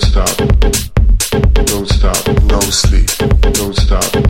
don't stop, don't stop, no sleep, don't stop.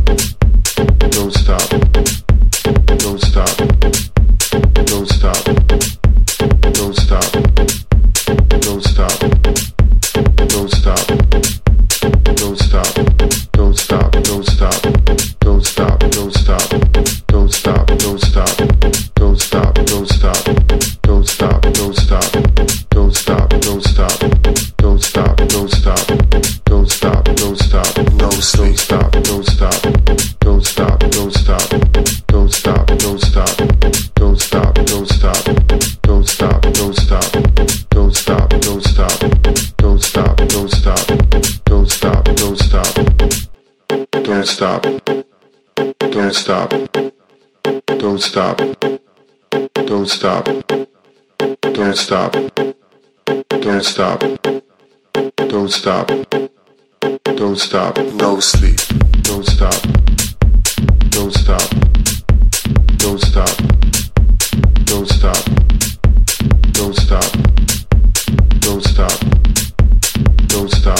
stop. Don't stop. Don't stop. Don't stop. Don't stop. Don't stop. Don't stop. No sleep. Don't stop. Don't stop. Don't stop. Don't stop. Don't stop. Don't stop. Don't stop.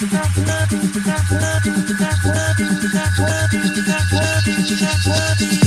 Thank you.